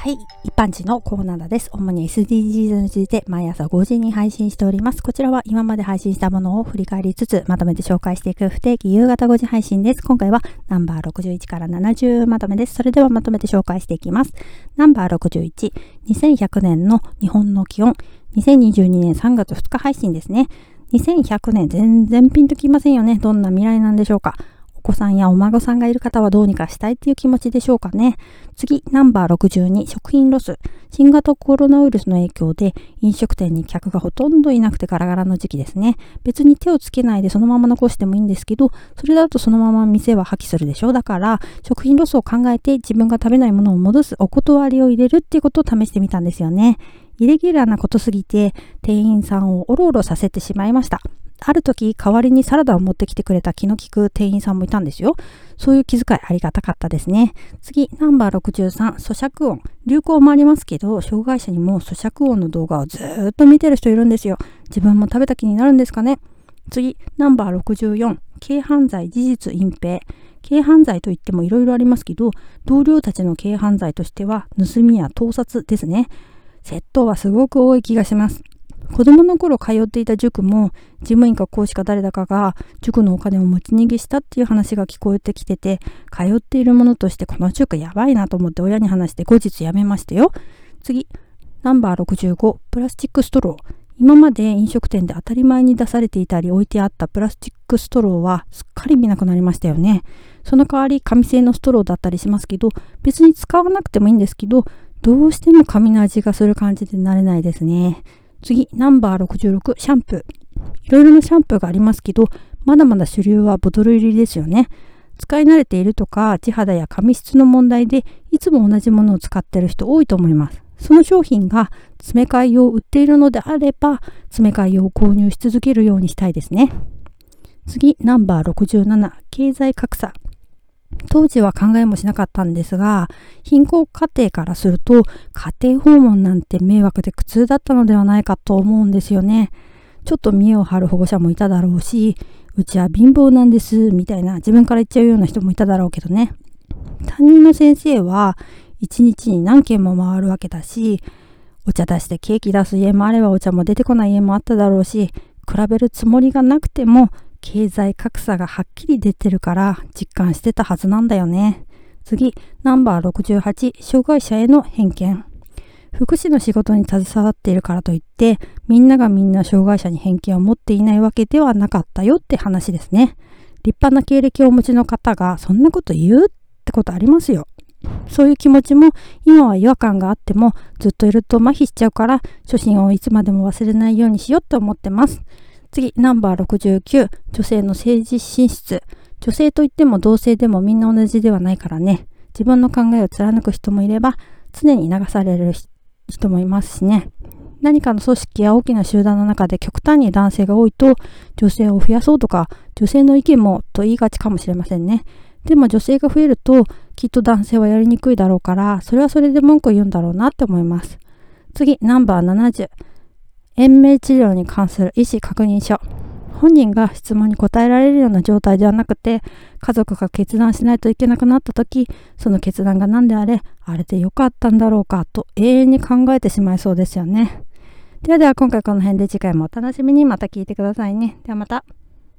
はい。一般人のコーナーです。主に SDGs について毎朝5時に配信しております。こちらは今まで配信したものを振り返りつつまとめて紹介していく不定期夕方5時配信です。今回はナンバー61から70まとめです。それではまとめて紹介していきます。ナンバー61、2100年の日本の気温、2022年3月2日配信ですね。2100年全然ピンときませんよね。どんな未来なんでしょうか。子さんやお孫さんがいる方はどうにかしたいっていう気持ちでしょうかね。次、ナンバー62、食品ロス。新型コロナウイルスの影響で飲食店に客がほとんどいなくてガラガラの時期ですね。別に手をつけないでそのまま残してもいいんですけど、それだとそのまま店は破棄するでしょ。だから、食品ロスを考えて自分が食べないものを戻すお断りを入れるっていうことを試してみたんですよね。イレギュラーなことすぎて店員さんをおろおろさせてしまいました。ある時、代わりにサラダを持ってきてくれた気の利く店員さんもいたんですよ。そういう気遣いありがたかったですね。次、ナンバー63、咀嚼音。流行もありますけど、障害者にも咀嚼音の動画をずっと見てる人いるんですよ。自分も食べた気になるんですかね。次、ナンバー64、軽犯罪事実隠蔽。軽犯罪といってもいろいろありますけど、同僚たちの軽犯罪としては、盗みや盗撮ですね。窃盗はすごく多い気がします。子供の頃通っていた塾も事務員か講師か誰だかが塾のお金を持ち逃げしたっていう話が聞こえてきてて通っているものとしてこの塾やばいなと思って親に話して後日やめましたよ次ナンバー65プラスチックストロー今まで飲食店で当たり前に出されていたり置いてあったプラスチックストローはすっかり見なくなりましたよね。その代わり紙製のストローだったりしますけど別に使わなくてもいいんですけどどうしても紙の味がする感じで慣れないですね。次、ナンバー66、シャンプー。いろいろなシャンプーがありますけど、まだまだ主流はボトル入りですよね。使い慣れているとか、地肌や髪質の問題で、いつも同じものを使ってる人多いと思います。その商品が詰め替え用を売っているのであれば、詰め替え用を購入し続けるようにしたいですね。次、ナンバー67、経済格差。当時は考えもしなかったんですが、貧困家庭からすると、家庭訪問なんて迷惑で苦痛だったのではないかと思うんですよね。ちょっと見栄を張る保護者もいただろうし、うちは貧乏なんです、みたいな自分から言っちゃうような人もいただろうけどね。担任の先生は、一日に何軒も回るわけだし、お茶出してケーキ出す家もあればお茶も出てこない家もあっただろうし、比べるつもりがなくても経済格差がはっきり出てるから実感してたはずなんだよね。次、ナンバー68、障害者への偏見。福祉の仕事に携わっているからといって、みんながみんな障害者に偏見を持っていないわけではなかったよって話ですね。立派な経歴をお持ちの方がそんなこと言うってことありますよ。そういう気持ちも今は違和感があってもずっといると麻痺しちゃうから初心をいつまでも忘れないようにしようって思ってます。次、ナンバー69、女性の政治進出。女性といっても同性でもみんな同じではないからね。自分の考えを貫く人もいれば、常に流される人もいますしね。何かの組織や大きな集団の中で極端に男性が多いと、女性を増やそうとか、女性の意見もと言いがちかもしれませんね。でも女性が増えると、きっと男性はやりにくいだろうから、それはそれで文句を言うんだろうなって思います。次、ナンバー70。延命治療に関する医師確認書。本人が質問に答えられるような状態ではなくて、家族が決断しないといけなくなった時、その決断が何であれ、あれでよかったんだろうかと永遠に考えてしまいそうですよね。ではでは今回この辺で次回もお楽しみにまた聞いてくださいね。ではまた。